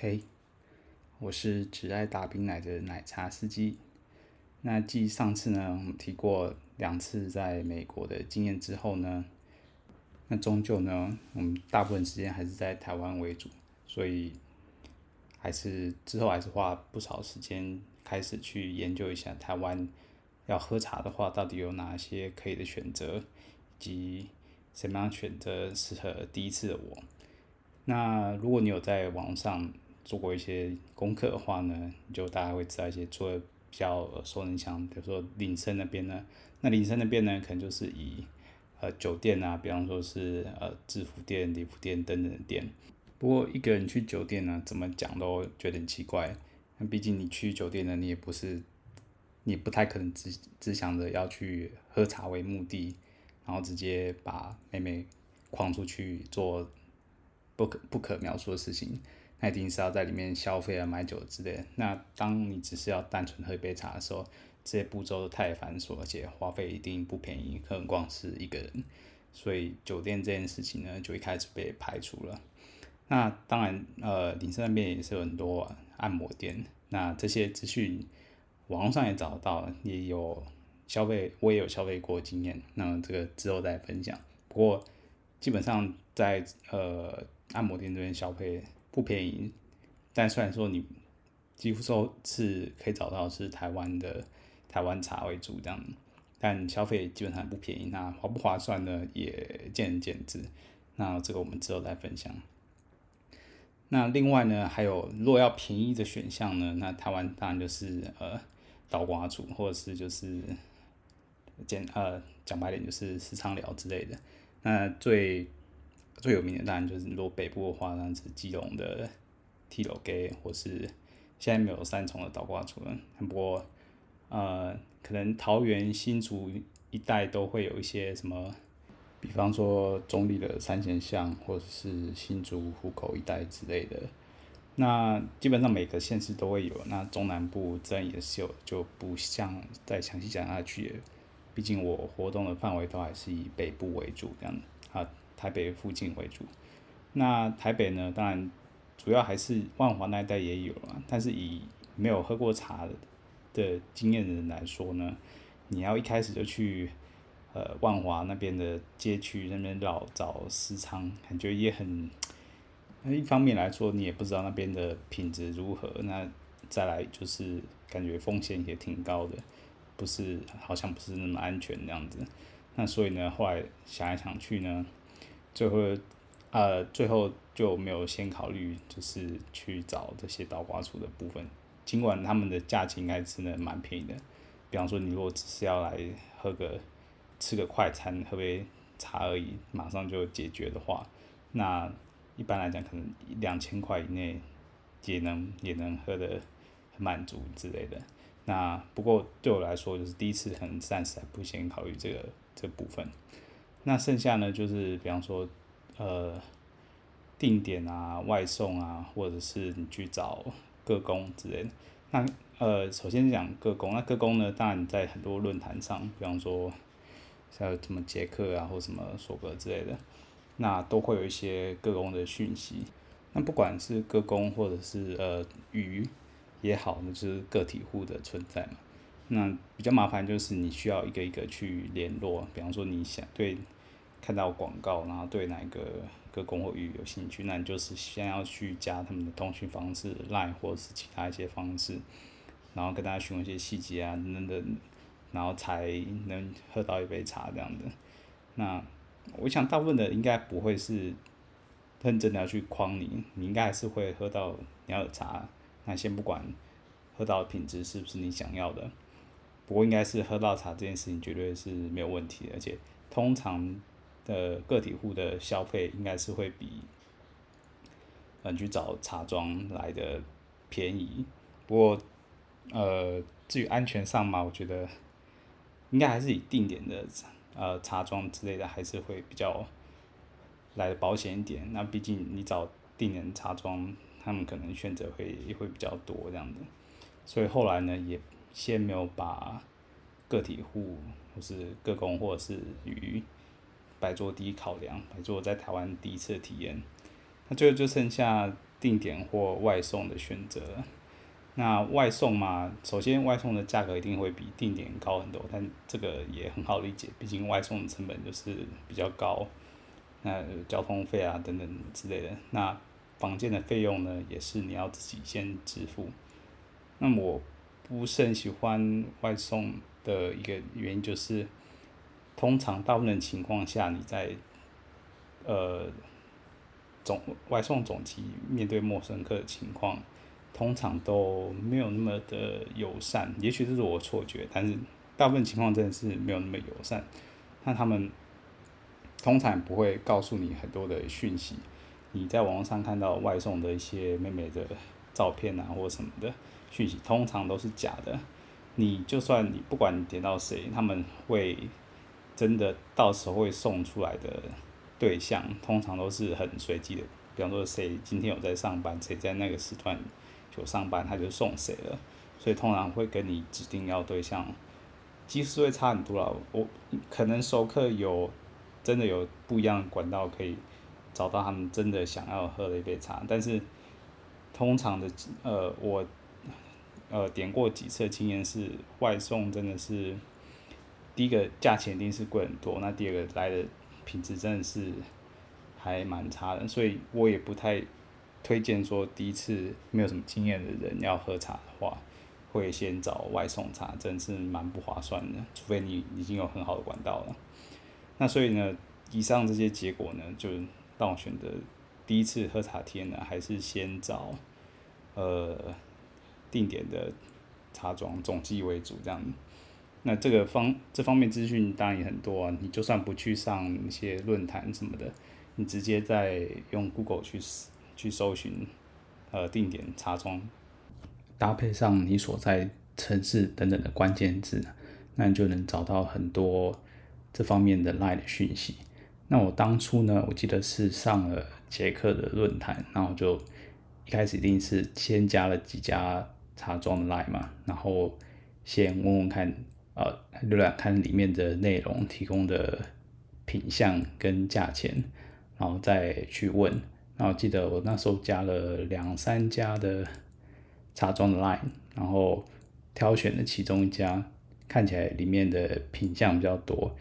嘿，我是只爱打冰奶的奶茶司机。那继上次呢，我们提过两次在美国的经验之后呢，那终究呢，我们大部分时间还是在台湾为主，所以还是之后还是花不少时间开始去研究一下台湾要喝茶的话，到底有哪些可以的选择，以及什么样选择适合第一次的我。那如果你有在网上，做过一些功课的话呢，就大家会知道一些做的比较耳熟能详，比如说林森那边呢，那林森那边呢，可能就是以呃酒店啊，比方说是呃制服店、礼服店等等的店。不过一个人去酒店呢，怎么讲都觉得很奇怪。那毕竟你去酒店呢，你也不是，你不太可能只只想着要去喝茶为目的，然后直接把妹妹框出去做不可不可描述的事情。那一定是要在里面消费啊、买酒之类的。那当你只是要单纯喝一杯茶的时候，这些步骤都太繁琐，而且花费一定不便宜，更何况是一个人。所以酒店这件事情呢，就一开始被排除了。那当然，呃，林森那边也是有很多按摩店。那这些资讯网络上也找得到，也有消费，我也有消费过经验。那这个之后再分享。不过基本上在呃按摩店这边消费。不便宜，但虽然说你几乎说是可以找到是台湾的台湾茶为主这样，但消费基本上不便宜。那划不划算呢？也见仁见智。那这个我们之后再分享。那另外呢，还有如果要便宜的选项呢，那台湾当然就是呃倒挂组，或者是就是简呃讲白点就是私娼寮之类的。那最最有名的当然就是，如果北部的话，那是基隆的 T 楼 G，或是现在没有三重的倒挂处了。不过，呃，可能桃园新竹一带都会有一些什么，比方说中坜的三贤巷，或者是新竹湖口一带之类的。那基本上每个县市都会有。那中南部自然也是有，就不像再详细讲下去。毕竟我活动的范围都还是以北部为主，这样啊。台北附近为主，那台北呢？当然，主要还是万华那一带也有啊。但是以没有喝过茶的的经验的人来说呢，你要一开始就去呃万华那边的街区那边老找私娼，感觉也很。那一方面来说，你也不知道那边的品质如何。那再来就是感觉风险也挺高的，不是好像不是那么安全那样子。那所以呢，后来想来想去呢。最后，呃，最后就没有先考虑，就是去找这些倒挂处的部分。尽管他们的价钱应该真的蛮便宜的，比方说你如果只是要来喝个、吃个快餐、喝杯茶而已，马上就解决的话，那一般来讲可能两千块以内也能也能喝得很满足之类的。那不过对我来说，就是第一次很暂时还不先考虑这个这部分。那剩下呢，就是比方说，呃，定点啊、外送啊，或者是你去找各工之类的。那呃，首先讲各工，那各工呢，当然你在很多论坛上，比方说像什么杰克啊，或什么索格之类的，那都会有一些各工的讯息。那不管是各工或者是呃鱼也好，那就是个体户的存在嘛。那比较麻烦就是你需要一个一个去联络，比方说你想对。看到广告，然后对哪个个工或鱼有兴趣，那你就是先要去加他们的通讯方式，Line 或者是其他一些方式，然后跟大家询问一些细节啊等等，然后才能喝到一杯茶这样的。那我想大部分的应该不会是认真的要去诓你，你应该还是会喝到你要的茶。那先不管喝到的品质是不是你想要的，不过应该是喝到茶这件事情绝对是没有问题的，而且通常。的个体户的消费应该是会比，嗯，去找茶庄来的便宜。不过，呃，至于安全上嘛，我觉得应该还是以定点的呃茶庄之类的，还是会比较来的保险一点。那毕竟你找定点茶庄，他们可能选择会会比较多这样的。所以后来呢，也先没有把个体户或是个工或者是鱼。摆做第一考量，摆做在台湾第一次体验。那最后就剩下定点或外送的选择。那外送嘛，首先外送的价格一定会比定点高很多，但这个也很好理解，毕竟外送的成本就是比较高，那交通费啊等等之类的，那房间的费用呢，也是你要自己先支付。那我不是很喜欢外送的一个原因就是，通常大部分情况下你在呃总外送总机面对陌生客的情况。通常都没有那么的友善，也许这是我错觉，但是大部分情况真的是没有那么友善。那他们通常不会告诉你很多的讯息，你在网络上看到外送的一些妹妹的照片啊或什么的讯息，通常都是假的。你就算你不管你点到谁，他们会真的到时候会送出来的对象，通常都是很随机的。比方说谁今天有在上班，谁在那个时段。有上班他就送谁了，所以通常会跟你指定要对象，其实会差很多了。我可能熟客有真的有不一样的管道可以找到他们真的想要喝的一杯茶，但是通常的呃我呃点过几次经验是外送真的是第一个价钱一定是贵很多，那第二个来的品质真的是还蛮差的，所以我也不太。推荐说，第一次没有什么经验的人要喝茶的话，会先找外送茶，真的是蛮不划算的。除非你已经有很好的管道了。那所以呢，以上这些结果呢，就让我选择第一次喝茶体验呢，还是先找呃定点的茶庄总计为主这样。那这个方这方面资讯当然也很多啊，你就算不去上一些论坛什么的，你直接在用 Google 去。去搜寻，呃，定点茶庄，搭配上你所在城市等等的关键字，那你就能找到很多这方面的 LINE 的讯息。那我当初呢，我记得是上了捷克的论坛，然后就一开始一定是先加了几家茶庄的 LINE 嘛，然后先问问看，呃，浏览看里面的内容提供的品相跟价钱，然后再去问。然后记得我那时候加了两三家的茶庄的 line，然后挑选了其中一家，看起来里面的品相比较多，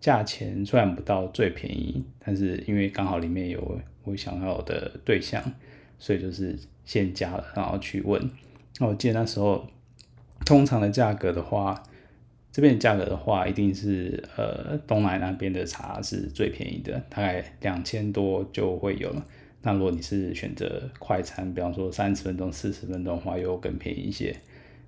价钱虽然不到最便宜，但是因为刚好里面有我想要的对象，所以就是先加了，然后去问。那我记得那时候通常的价格的话，这边的价格的话，一定是呃东南那边的茶是最便宜的，大概两千多就会有了。那如果你是选择快餐，比方说三十分钟、四十分钟的话，又更便宜一些。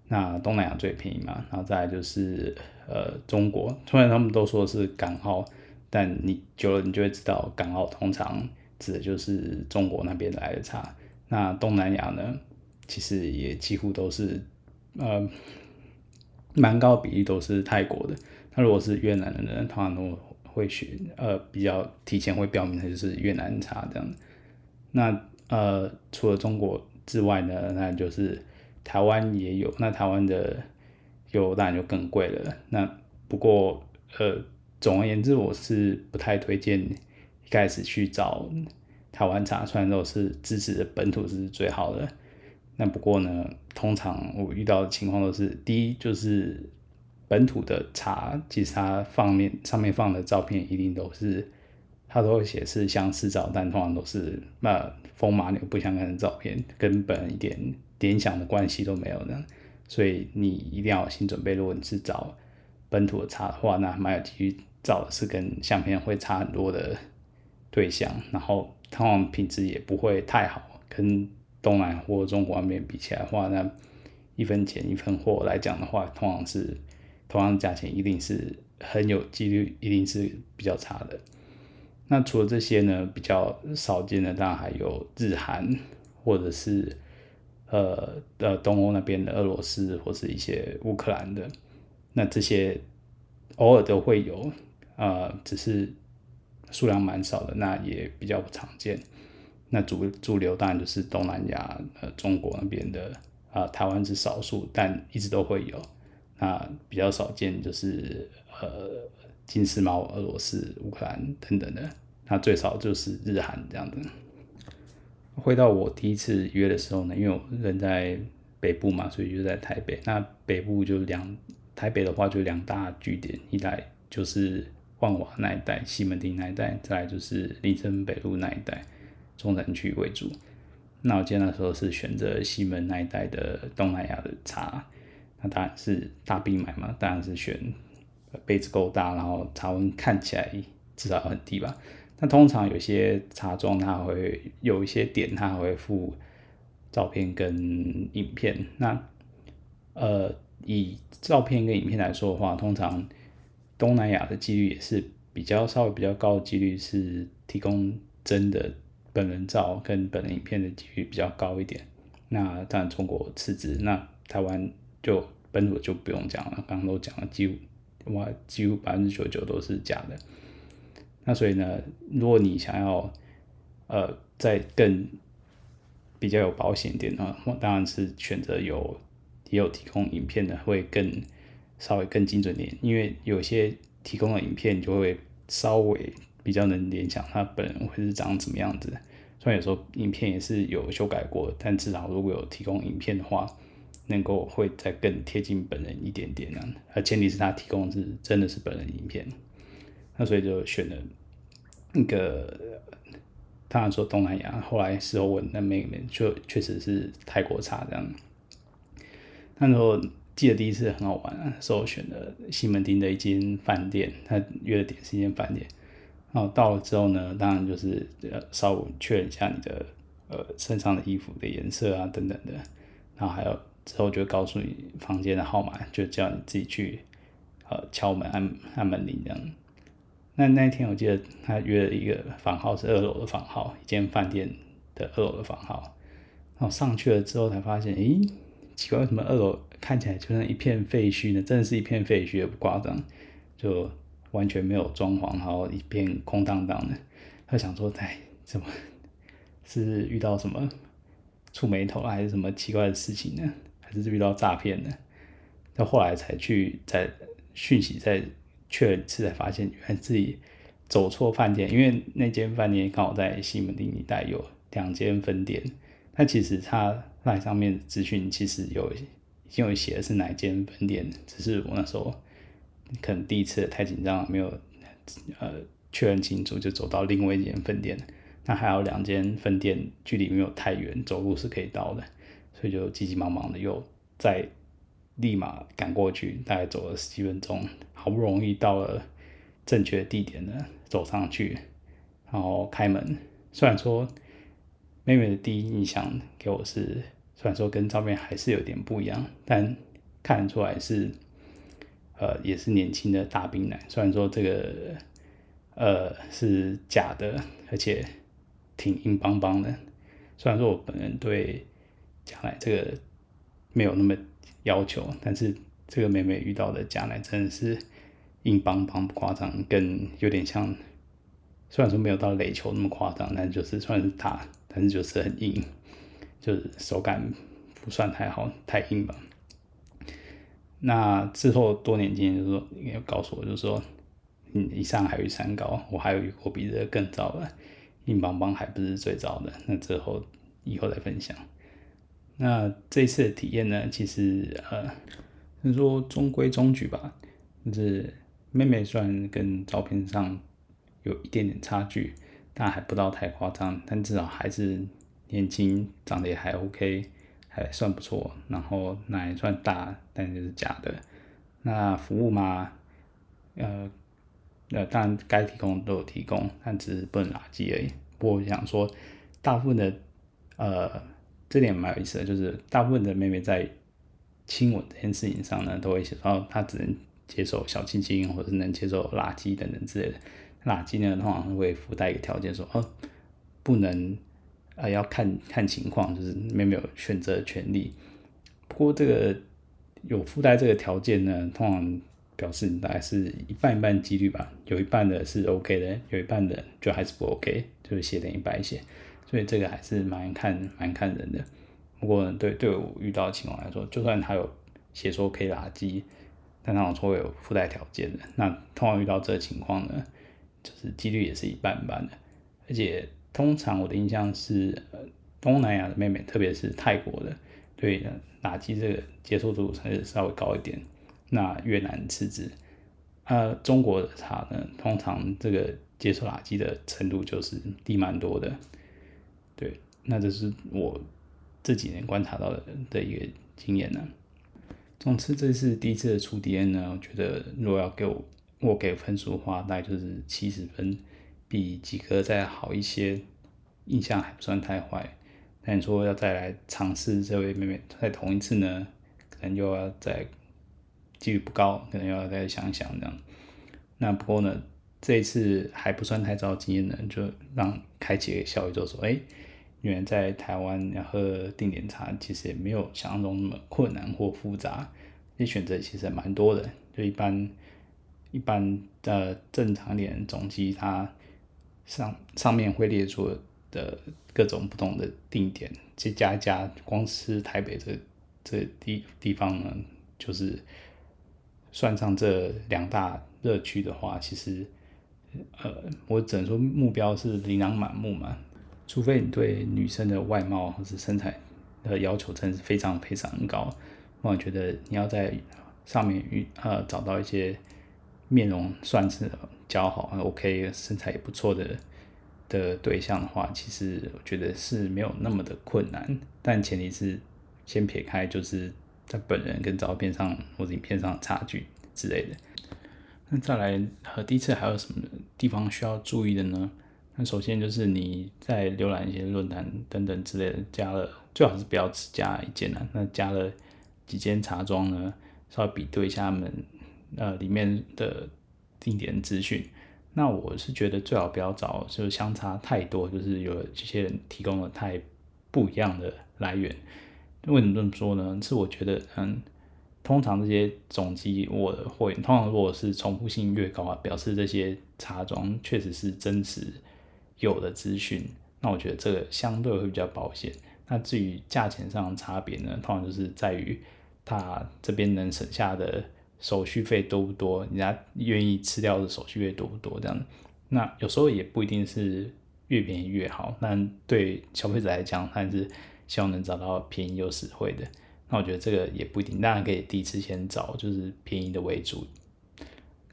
那东南亚最便宜嘛，然后再来就是呃中国，虽然他们都说是港澳，但你久了你就会知道，港澳通常指的就是中国那边来的茶。那东南亚呢，其实也几乎都是呃蛮高比例都是泰国的。那如果是越南的人，通常都会选呃比较提前会标明的就是越南茶这样。那呃，除了中国之外呢，那就是台湾也有。那台湾的有当然就更贵了。那不过呃，总而言之，我是不太推荐一开始去找台湾茶，虽然都是支持的本土是最好的。那不过呢，通常我遇到的情况都是，第一就是本土的茶，其实它放面上面放的照片一定都是。它都会写是相似照，但通常都是那风马牛不相干的照片，根本一点联想的关系都没有的。所以你一定要有心准备，如果你是找本土的茶的话，那蛮有机率找的是跟相片会差很多的对象，然后通常品质也不会太好，跟东南或中国那边比起来的话，那一分钱一分货来讲的话，通常是同样价钱一定是很有几率一定是比较差的。那除了这些呢，比较少见的当然还有日韩，或者是呃呃东欧那边的俄罗斯或是一些乌克兰的，那这些偶尔都会有，呃，只是数量蛮少的，那也比较不常见。那主主流当然就是东南亚呃中国那边的，啊、台湾是少数，但一直都会有。那比较少见就是呃。金丝猫、俄罗斯、乌克兰等等的，那最少就是日韩这样子。回到我第一次约的时候呢，因为我人在北部嘛，所以就在台北。那北部就两，台北的话就两大据点，一来就是万华那一带、西门町那一带，再来就是林森北路那一带，中产区为主。那我记得那时候是选择西门那一带的东南亚的茶，那当然是大冰买嘛，当然是选杯子够大，然后茶温看起来至少很低吧。那通常有些茶庄它会有一些点，它会附照片跟影片。那呃，以照片跟影片来说的话，通常东南亚的几率也是比较稍微比较高的几率是提供真的。本人照跟本人影片的几率比较高一点，那当然中国次之，那台湾就本土就不用讲了，刚刚都讲了，几乎哇几乎百分之九十九都是假的。那所以呢，如果你想要呃再更比较有保险点呢，我当然是选择有也有提供影片的会更稍微更精准点，因为有些提供的影片就会稍微。比较能联想他本人会是长什么样子，虽然有时候影片也是有修改过，但至少如果有提供影片的话，能够会再更贴近本人一点点呢。而前提是他提供是真的是本人影片，那所以就选了一个，当然说东南亚，后来事后问那妹妹就确实是泰国茶这样。那时候记得第一次很好玩啊，所以选了西门町的一间饭店，他约的点是一间饭店。然后到了之后呢，当然就是呃稍微确认一下你的呃身上的衣服的颜色啊等等的，然后还有之后就告诉你房间的号码，就叫你自己去呃敲门按按门铃这样。那那一天我记得他约了一个房号是二楼的房号，一间饭店的二楼的房号。然后上去了之后才发现，诶，奇怪，为什么二楼看起来就像一片废墟呢？真的是一片废墟，也不夸张，就。完全没有装潢，然后一片空荡荡的。他想说，哎，怎么是遇到什么触霉头还是什么奇怪的事情呢？还是遇到诈骗呢？到后来才去在讯息再确认一次，才发现原来自己走错饭店。因为那间饭店刚好在西门町一带有两间分店，但其实他那上面资讯其实有已经有写的是哪间分店，只是我那时候。可能第一次太紧张，没有呃确认清楚，就走到另外一间分店。那还有两间分店距离没有太远，走路是可以到的，所以就急急忙忙的又再立马赶过去，大概走了十几分钟，好不容易到了正确的地点呢，走上去，然后开门。虽然说妹妹的第一印象给我是，虽然说跟照片还是有点不一样，但看得出来是。呃，也是年轻的大兵奶，虽然说这个呃是假的，而且挺硬邦邦的。虽然说我本人对假奶这个没有那么要求，但是这个妹妹遇到的假奶真的是硬邦邦不夸张，更有点像，虽然说没有到垒球那么夸张，但就是算是大，但是就是很硬，就是手感不算太好，太硬吧。那之后多年经验就是说，应该告诉我，就是说，嗯，一山还有一山高，我还有一个比这个更糟的，硬邦邦还不是最糟的。那之后以后再分享。那这次的体验呢，其实呃，就说中规中矩吧。就是妹妹虽然跟照片上有一点点差距，但还不到太夸张，但至少还是年轻，长得也还 OK。还算不错，然后奶算大，但就是假的。那服务嘛，呃，呃，当然该提供都有提供，但只是不能垃圾而已。不过我想说，大部分的，呃，这点蛮有意思的，就是大部分的妹妹在亲吻这件事情上呢，都会写到她只能接受小亲亲，或者是能接受垃圾等等之类的。垃圾呢，通常会附带一个条件说，哦，不能。啊，要看看情况，就是妹妹有选择权利。不过这个有附带这个条件呢，通常表示你大概是一半一半几率吧，有一半的是 OK 的，有一半的就还是不 OK，就是写等于白写。所以这个还是蛮看蛮看人的。不过对对我遇到的情况来说，就算他有写说可以垃圾，但他会有附带条件的。那通常遇到这个情况呢，就是几率也是一半一半的，而且。通常我的印象是，呃，东南亚的妹妹，特别是泰国的，对垃圾这个接受度还是稍微高一点。那越南次之，呃，中国的茶呢，通常这个接受垃圾的程度就是低蛮多的。对，那这是我这几年观察到的的一个经验呢。总之，这次第一次的初体验呢，我觉得如果要给我我给分数的话，大概就是七十分，比及格再好一些，印象还不算太坏。但你说要再来尝试这位妹妹再同一次呢，可能又要再几率不高，可能要再想想这样。那不过呢，这一次还不算太糟经验呢，就让开启个小宇宙说，哎。原来在台湾要喝定点茶，其实也没有想象中那么困难或复杂，这选择其实蛮多的。就一般一般的正常点总机，它上上面会列出的各种不同的定点，这加一加，光是台北这这地地方呢，就是算上这两大热区的话，其实呃，我只能说目标是琳琅满目嘛。除非你对女生的外貌或者身材的要求真是非常非常高，我觉得你要在上面遇呃找到一些面容算是较好、OK、身材也不错的的对象的话，其实我觉得是没有那么的困难。但前提是先撇开就是在本人跟照片上或者影片上的差距之类的。那再来和第一次还有什么地方需要注意的呢？那首先就是你在浏览一些论坛等等之类的，加了最好是不要只加一间啊。那加了几间茶庄呢，稍微比对一下他们呃里面的定点资讯。那我是觉得最好不要找，就是相差太多，就是有这些人提供了太不一样的来源。为什么这么说呢？是我觉得嗯，通常这些总机我会，通常如果是重复性越高啊，表示这些茶庄确实是真实。有的资讯，那我觉得这个相对会比较保险。那至于价钱上的差别呢，通常就是在于他这边能省下的手续费多不多，人家愿意吃掉的手续费多不多这样。那有时候也不一定是越便宜越好，但对消费者来讲，还是希望能找到便宜又实惠的。那我觉得这个也不一定，当然可以第一次先找就是便宜的为主。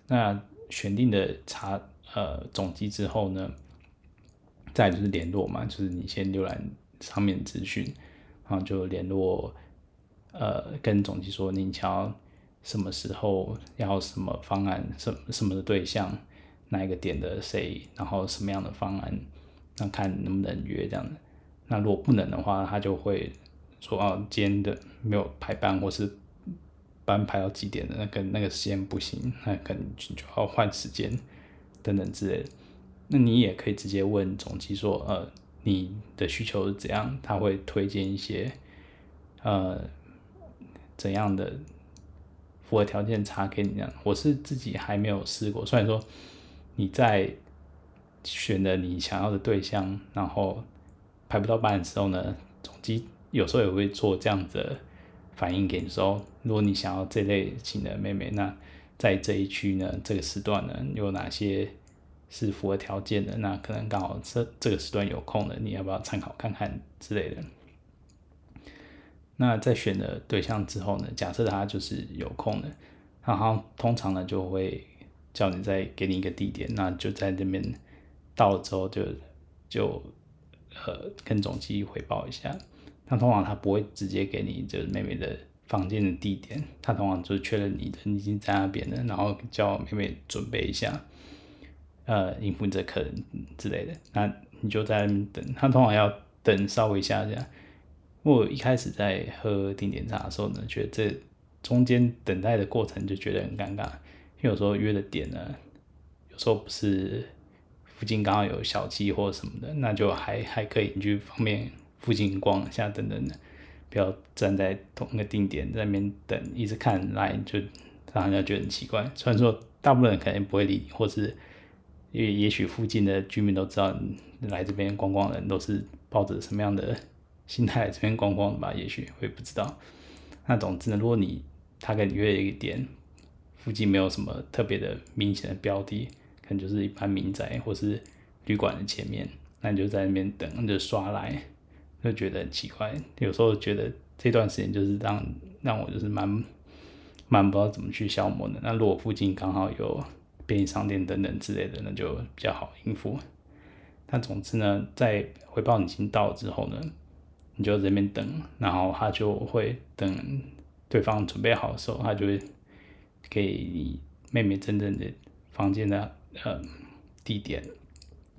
那选定的茶呃总机之后呢，再就是联络嘛，就是你先浏览上面资讯，然后就联络，呃，跟总机说你想要什么时候要什么方案，什什么的对象，哪一个点的谁，然后什么样的方案，那看能不能约这样的。那如果不能的话，他就会说哦，今天的没有排班，或是班排到几点的，那个那个时间不行，那可能就要换时间等等之类的。那你也可以直接问总机说，呃，你的需求是怎样？他会推荐一些，呃，怎样的符合条件茶给你这样。我是自己还没有试过，虽然说你在选了你想要的对象，然后排不到班的时候呢，总机有时候也会做这样子的反应给你说，如果你想要这类型的妹妹，那在这一区呢，这个时段呢，有哪些？是符合条件的，那可能刚好这这个时段有空的，你要不要参考看看之类的？那在选了对象之后呢，假设他就是有空的，然后通常呢就会叫你再给你一个地点，那就在这边到了之后就就呃跟总机回报一下。那通常他不会直接给你就是妹妹的房间的地点，他通常就是确认你的你已经在那边了，然后叫妹妹准备一下。呃，应付你这客人之类的，那你就在那边等。他通常要等稍微一下这样我一开始在喝定点茶的时候呢，觉得这中间等待的过程就觉得很尴尬，因为有时候约的点呢，有时候不是附近刚好有小七或什么的，那就还还可以，你去方便附近逛一下等等的，不要站在同一个定点在那边等，一直看来就让人家觉得很奇怪。虽然说大部分人可能不会理你，或是。因为也许附近的居民都知道，来这边观光的人都是抱着什么样的心态这边观光的吧？也许会不知道。那总之呢，如果你他跟你约一个点，附近没有什么特别的明显的标的，可能就是一般民宅或是旅馆的前面，那你就在那边等，就刷来。就觉得很奇怪。有时候觉得这段时间就是让让我就是蛮蛮不知道怎么去消磨的。那如果附近刚好有便利商店等等之类的，那就比较好应付。但总之呢，在回报你已经到之后呢，你就在这边等，然后他就会等对方准备好的时候，他就会给你妹妹真正的房间的呃地点，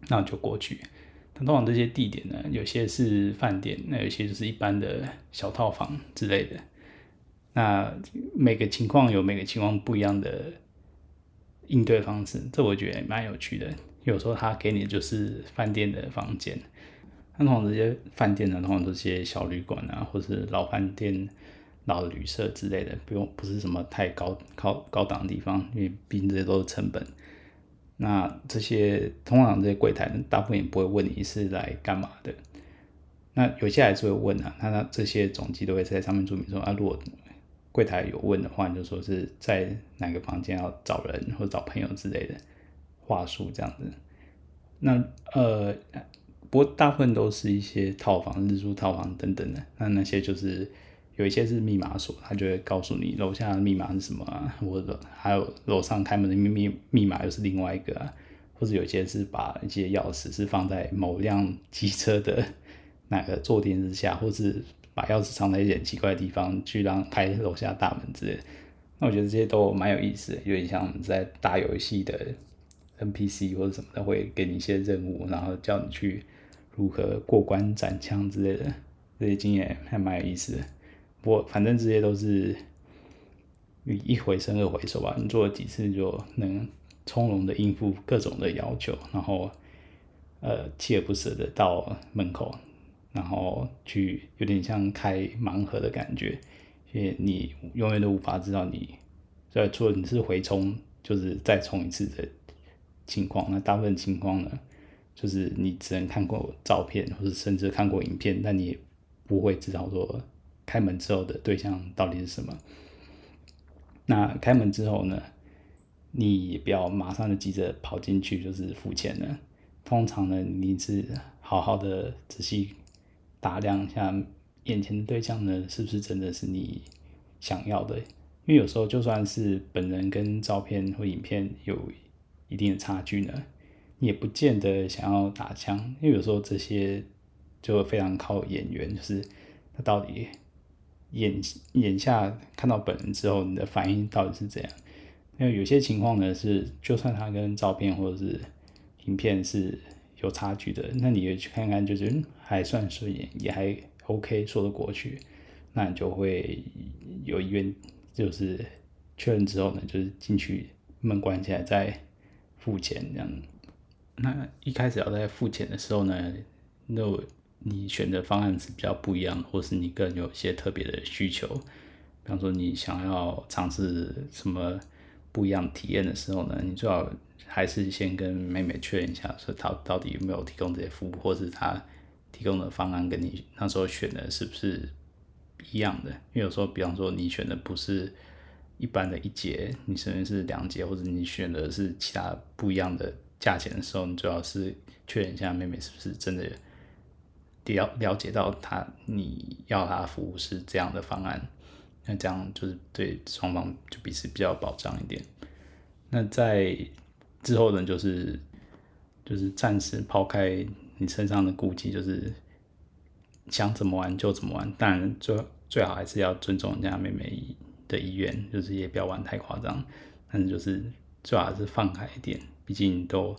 那就过去。通常这些地点呢，有些是饭店，那有些就是一般的小套房之类的。那每个情况有每个情况不一样的应对方式，这我觉得蛮有趣的。有时候他给你就是饭店的房间，通常这些饭店呢，通常这些小旅馆啊，或是老饭店、老旅社之类的，不用不是什么太高高高档的地方，因为毕竟这些都是成本。那这些通常这些柜台呢，大部分也不会问你是来干嘛的。那有些还是会问啊，那他这些总机都会在上面注明说啊，如果柜台有问的话，就说是在哪个房间要找人或找朋友之类的。话术这样子，那呃，不过大部分都是一些套房、日租套房等等的。那那些就是有一些是密码锁，他就会告诉你楼下的密码是什么啊，或者还有楼上开门的密密密码又是另外一个，或者有些是把一些钥匙是放在某辆机车的哪个坐垫之下，或是把钥匙藏在一些奇怪的地方，去让开楼下大门之类。那我觉得这些都蛮有意思的，有点像在打游戏的。NPC 或者什么的会给你一些任务，然后叫你去如何过关斩将之类的，这些经验还蛮有意思的。不过反正这些都是你一回生二回熟吧，你做了几次就能从容的应付各种的要求，然后呃锲而不舍的到门口，然后去有点像开盲盒的感觉，因为你永远都无法知道你在除了你是回冲，就是再冲一次的。情况，那大部分情况呢，就是你只能看过照片，或者甚至看过影片，但你也不会知道说开门之后的对象到底是什么。那开门之后呢，你也不要马上就急着跑进去，就是付钱了。通常呢，你是好好的仔细打量一下眼前的对象呢，是不是真的是你想要的？因为有时候就算是本人跟照片或影片有。一定的差距呢，也不见得想要打枪，因为有时候这些就非常靠眼缘，就是他到底眼眼下看到本人之后，你的反应到底是怎样？因为有些情况呢是，就算他跟照片或者是影片是有差距的，那你也去看看，就是还算顺眼，也还 OK，说得过去，那你就会有意愿，就是确认之后呢，就是进去门关起来再。付钱这样，那一开始要在付钱的时候呢，那你选的方案是比较不一样，或是你个人有一些特别的需求，比方说你想要尝试什么不一样体验的时候呢，你最好还是先跟妹妹确认一下，说他到底有没有提供这些服务，或是他提供的方案跟你那时候选的是不是一样的？因为有时候，比方说你选的不是。一般的一节，你甚至是两节，或者你选的是其他不一样的价钱的时候，你最好是确认一下妹妹是不是真的了了解到她你要她服务是这样的方案，那这样就是对双方就彼此比较有保障一点。那在之后呢，就是就是暂时抛开你身上的顾忌，就是想怎么玩就怎么玩，当然最最好还是要尊重人家妹妹的意愿，就是也不要玩太夸张，但是就是最好是放开一点，毕竟都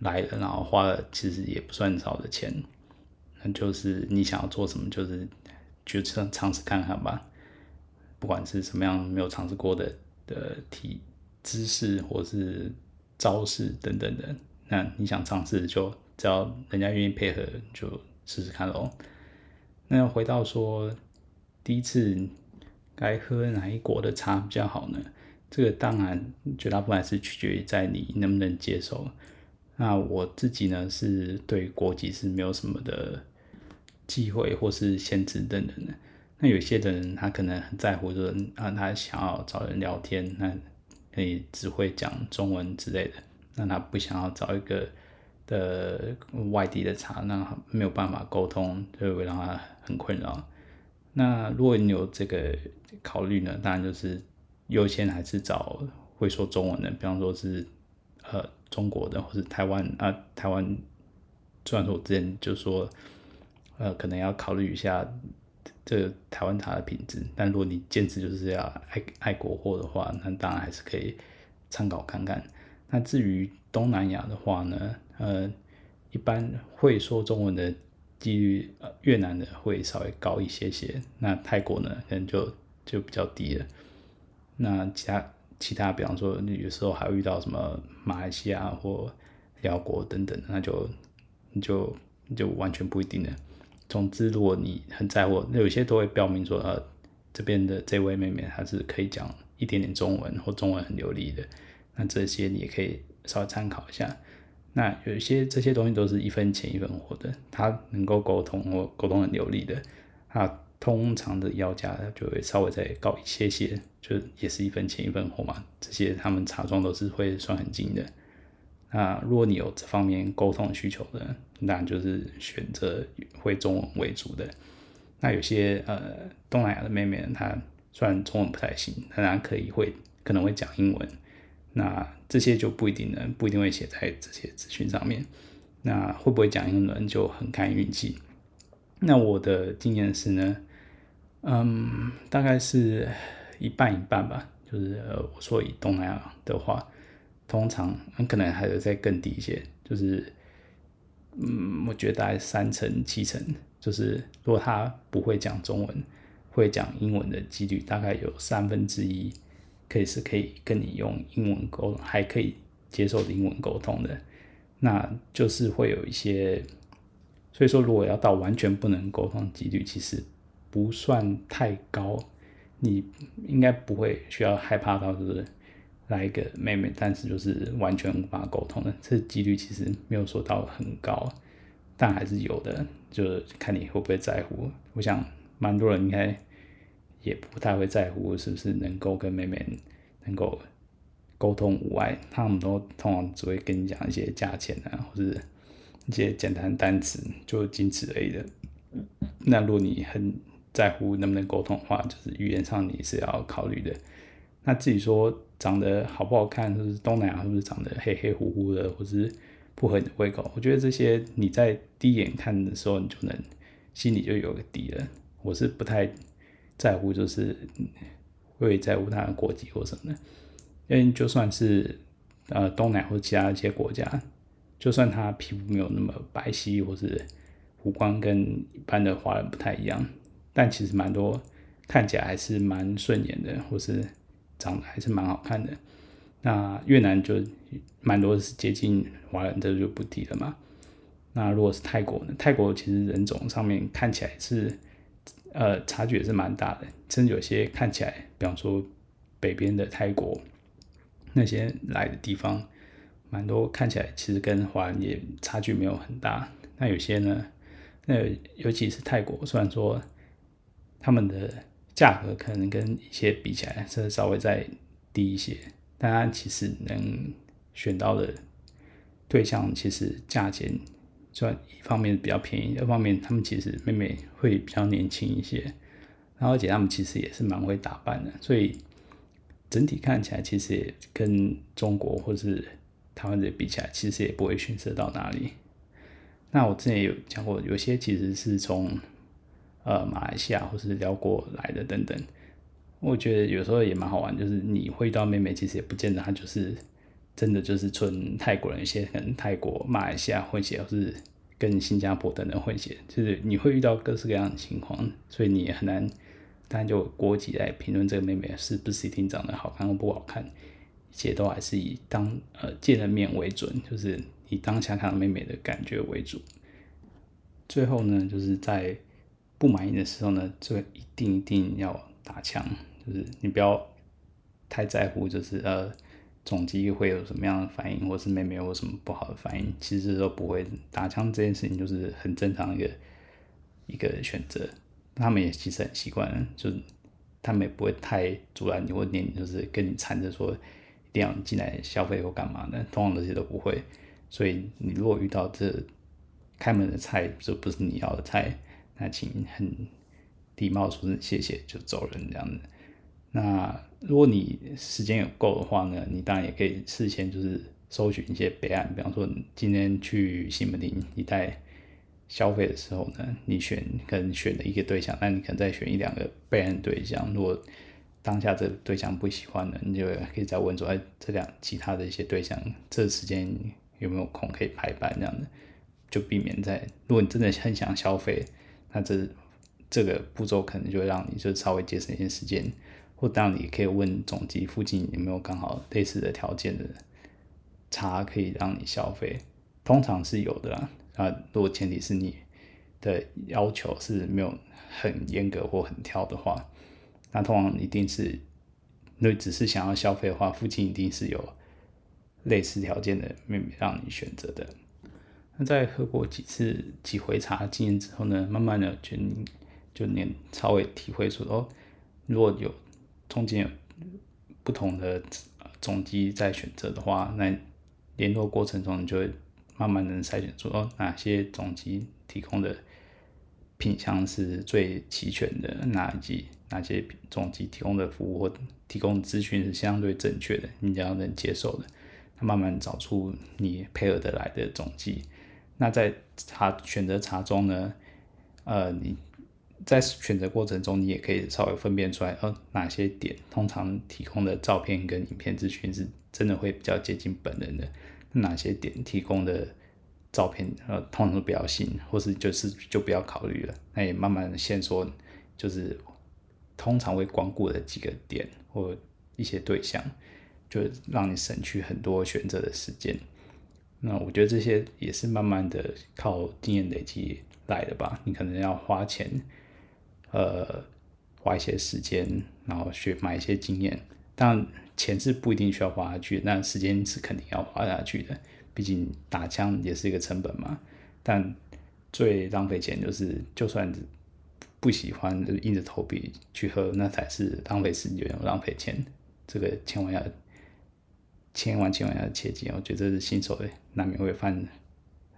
来了，然后花了其实也不算少的钱，那就是你想要做什么，就是就尝尝试看看吧，不管是什么样没有尝试过的的体姿势或是招式等等的，那你想尝试就只要人家愿意配合，就试试看喽。那回到说第一次。该喝哪一国的茶比较好呢？这个当然绝大部分是取决于在你能不能接受。那我自己呢，是对国籍是没有什么的忌讳或是限制等等的。那有些的人他可能很在乎，说啊，他想要找人聊天，那可以只会讲中文之类的。那他不想要找一个的外地的茶，那没有办法沟通，就会让他很困扰。那如果你有这个考虑呢，当然就是优先还是找会说中文的，比方说是呃中国的或是台湾啊，台湾。虽然说我之前就说，呃，可能要考虑一下这台湾茶的品质，但如果你坚持就是要爱爱国货的话，那当然还是可以参考看看。那至于东南亚的话呢，呃，一般会说中文的几率，呃，越南的会稍微高一些些，那泰国呢，可能就就比较低了。那其他其他，比方说有时候还会遇到什么马来西亚或辽国等等，那就。就就完全不一定了。总之，如果你很在乎，那有些都会标明说，呃，这边的这位妹妹她是可以讲一点点中文或中文很流利的，那这些你也可以稍微参考一下。那有一些这些东西都是一分钱一分货的，他能够沟通或沟通很流利的，他通常的要价就会稍微再高一些些，就也是一分钱一分货嘛。这些他们茶庄都是会算很精的。那如果你有这方面沟通需求的，那就是选择会中文为主的。那有些呃东南亚的妹妹，她虽然中文不太行，当然可以会可能会讲英文。那这些就不一定呢，不一定会写在这些资讯上面。那会不会讲英文就很看运气。那我的经验是呢，嗯，大概是一半一半吧。就是呃，我说以东南亚的话。通常可能还有再更低一些，就是，嗯，我觉得大概三成七成，就是如果他不会讲中文，会讲英文的几率大概有三分之一，可以是可以跟你用英文沟，还可以接受的英文沟通的，那就是会有一些，所以说如果要到完全不能沟通，几率其实不算太高，你应该不会需要害怕到就是。来一个妹妹，但是就是完全无法沟通的，这几率其实没有说到很高，但还是有的，就是看你会不会在乎。我想蛮多人应该也不太会在乎是不是能够跟妹妹能够沟通无碍，他们都通常只会跟你讲一些价钱啊，或者一些简单的单词，就仅此而已的。那如果你很在乎能不能沟通的话，就是语言上你是要考虑的。那自己说长得好不好看，就是东南亚是不是长得黑黑乎乎的，或是不合你的胃口？我觉得这些你在第一眼看的时候，你就能心里就有个底了。我是不太在乎，就是会在乎他的国籍或什么的，因为就算是呃东南亚或其他一些国家，就算他皮肤没有那么白皙，或是五官跟一般的华人不太一样，但其实蛮多看起来还是蛮顺眼的，或是。长得还是蛮好看的，那越南就蛮多是接近华人，这就不提了嘛。那如果是泰国呢？泰国其实人种上面看起来是，呃，差距也是蛮大的，甚至有些看起来，比方说北边的泰国那些来的地方，蛮多看起来其实跟华人也差距没有很大。那有些呢，那尤其是泰国，虽然说他们的。价格可能跟一些比起来是稍微再低一些，但它其实能选到的对象其实价钱算一方面比较便宜，二方面他们其实妹妹会比较年轻一些，然后而且他们其实也是蛮会打扮的，所以整体看起来其实也跟中国或是台湾人比起来，其实也不会逊色到哪里。那我之前有讲过，有些其实是从。呃，马来西亚或是寮国来的等等，我觉得有时候也蛮好玩，就是你会遇到妹妹，其实也不见得她就是真的就是纯泰国人，一些可能泰国、马来西亚混血，或是跟新加坡等等混血，就是你会遇到各式各样的情况，所以你也很难单就国籍来评论这个妹妹是不是一定长得好看或不好看，一切都还是以当呃见了面为准，就是以当下看到妹妹的感觉为主。最后呢，就是在。不满意的时候呢，就一定一定要打枪，就是你不要太在乎，就是呃总机会有什么样的反应，或是妹妹有什么不好的反应，其实都不会。打枪这件事情就是很正常的一个一个选择，他们也其实很习惯，就他们也不会太阻拦你或念，就是跟你缠着说一定要进来消费或干嘛的，通常这些都不会。所以你如果遇到这开门的菜就不是你要的菜，那请很礼貌说声谢谢就走人这样子。那如果你时间有够的话呢，你当然也可以事先就是搜寻一些备案，比方说你今天去西门町一带消费的时候呢，你选可能选了一个对象，那你可能再选一两个备案对象。如果当下这对象不喜欢的，你就可以再问说，哎，这两其他的一些对象，这时间有没有空可以排班这样的，就避免在如果你真的很想消费，那这这个步骤可能就会让你就稍微节省一些时间。或当然你可以问总机附近有没有刚好类似的条件的茶可以让你消费，通常是有的啦。啊，如果前提是你的要求是没有很严格或很挑的话，那通常一定是，如果只是想要消费的话，附近一定是有类似条件的妹妹让你选择的。那在喝过几次几回茶经验之后呢，慢慢的就就你稍微体会出哦，如果有。中间有不同的总机在选择的话，那联络过程中你就会慢慢的筛选出哦，哪些总机提供的品相是最齐全的，哪几哪些总机提供的服务或提供资讯是相对正确的，你只要能接受的，那慢慢找出你配合得来的总机。那在查选择查中呢，呃，你。在选择过程中，你也可以稍微分辨出来，哦，哪些点通常提供的照片跟影片资讯是真的会比较接近本人的，哪些点提供的照片，呃，通常都比较新，或是就是就不要考虑了。那也慢慢的线索，就是通常会光顾的几个点或一些对象，就让你省去很多选择的时间。那我觉得这些也是慢慢的靠经验累积来的吧。你可能要花钱。呃，花一些时间，然后学买一些经验。但，钱是不一定需要花下去，那时间是肯定要花下去的。毕竟打枪也是一个成本嘛。但最浪费钱就是，就算不喜欢，就硬着头皮去喝，那才是浪费时间、浪费钱。这个千万要，千万千万要切记。我觉得这是新手的难免会犯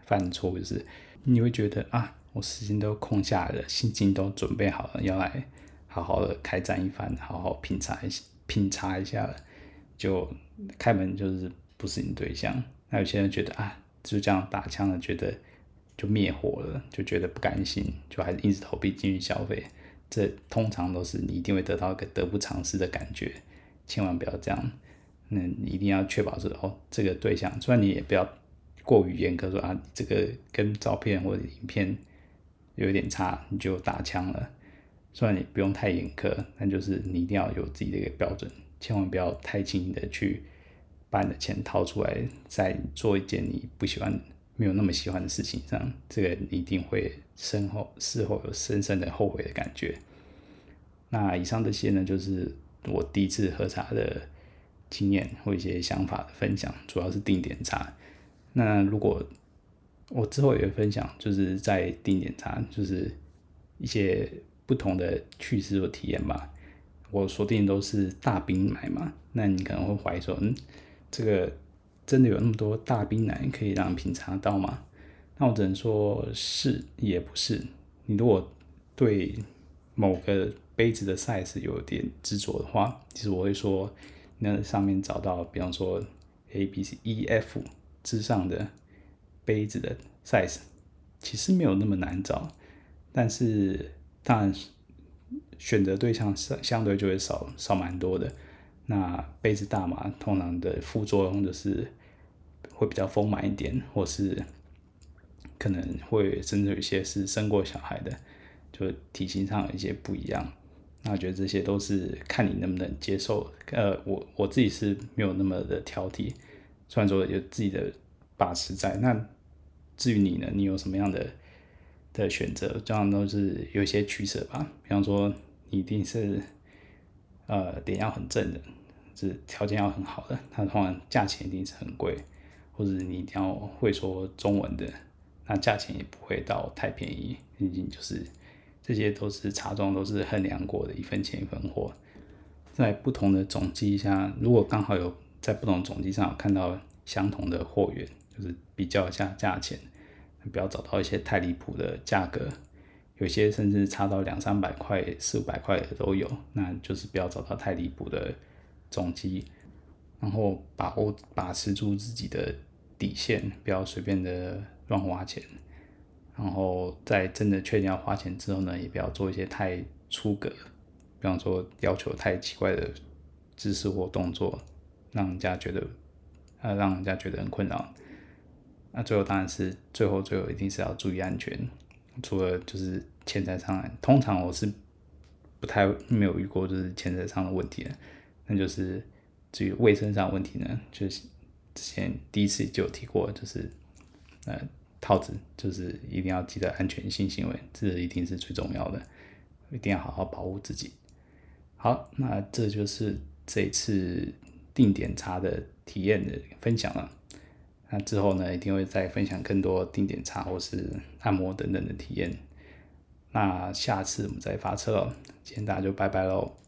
犯错，就是你会觉得啊。我时间都空下来了，心情都准备好了，要来好好的开战一番，好好品茶一品茶一下了，就开门就是不是你对象。那有些人觉得啊，就这样打枪了，觉得就灭火了，就觉得不甘心，就还是硬着头皮进去消费。这通常都是你一定会得到一个得不偿失的感觉，千万不要这样。那你一定要确保是哦，这个对象，虽然你也不要过于严格说啊，这个跟照片或者影片。有一点差，你就打枪了。虽然你不用太严苛，但就是你一定要有自己的一个标准，千万不要太轻易的去把你的钱掏出来，再做一件你不喜欢、没有那么喜欢的事情上，这个你一定会身后事后有深深的后悔的感觉。那以上这些呢，就是我第一次喝茶的经验或一些想法的分享，主要是定点茶。那如果我之后也会分享，就是在定点茶，就是一些不同的趣事和体验吧。我锁定都是大冰奶嘛，那你可能会怀疑说，嗯，这个真的有那么多大冰奶可以让品茶到吗？那我只能说是也不是。你如果对某个杯子的 size 有点执着的话，其实我会说，那上面找到，比方说 A、B、C、E、F 之上的。杯子的 size 其实没有那么难找，但是当然选择对象相相对就会少少蛮多的。那杯子大嘛，通常的副作用就是会比较丰满一点，或是可能会甚至有一些是生过小孩的，就体型上有一些不一样。那我觉得这些都是看你能不能接受。呃，我我自己是没有那么的挑剔，虽然说有自己的把持在那。至于你呢，你有什么样的的选择？这样都是有一些取舍吧。比方说，你一定是呃点要很正的，是条件要很好的，那通常价钱一定是很贵，或者你一定要会说中文的，那价钱也不会到太便宜。毕竟就是这些都是茶庄都是衡量过的，一分钱一分货。在不同的总机下，如果刚好有在不同总机上有看到相同的货源。就是比较一下价钱，不要找到一些太离谱的价格，有些甚至差到两三百块、四五百块的都有，那就是不要找到太离谱的总机，然后把握把持住自己的底线，不要随便的乱花钱。然后在真的确定要花钱之后呢，也不要做一些太出格，比方说要求太奇怪的姿势或动作，让人家觉得，呃，让人家觉得很困扰。那最后当然是最后最后一定是要注意安全。除了就是钱财上，通常我是不太没有遇过就是钱财上的问题的，那就是至于卫生上的问题呢，就是之前第一次就有提过，就是呃。套子就是一定要记得安全性行为，这一定是最重要的，一定要好好保护自己。好，那这就是这次定点茶的体验的分享了。那之后呢，一定会再分享更多定点茶或是按摩等等的体验。那下次我们再发车了，今天大家就拜拜喽。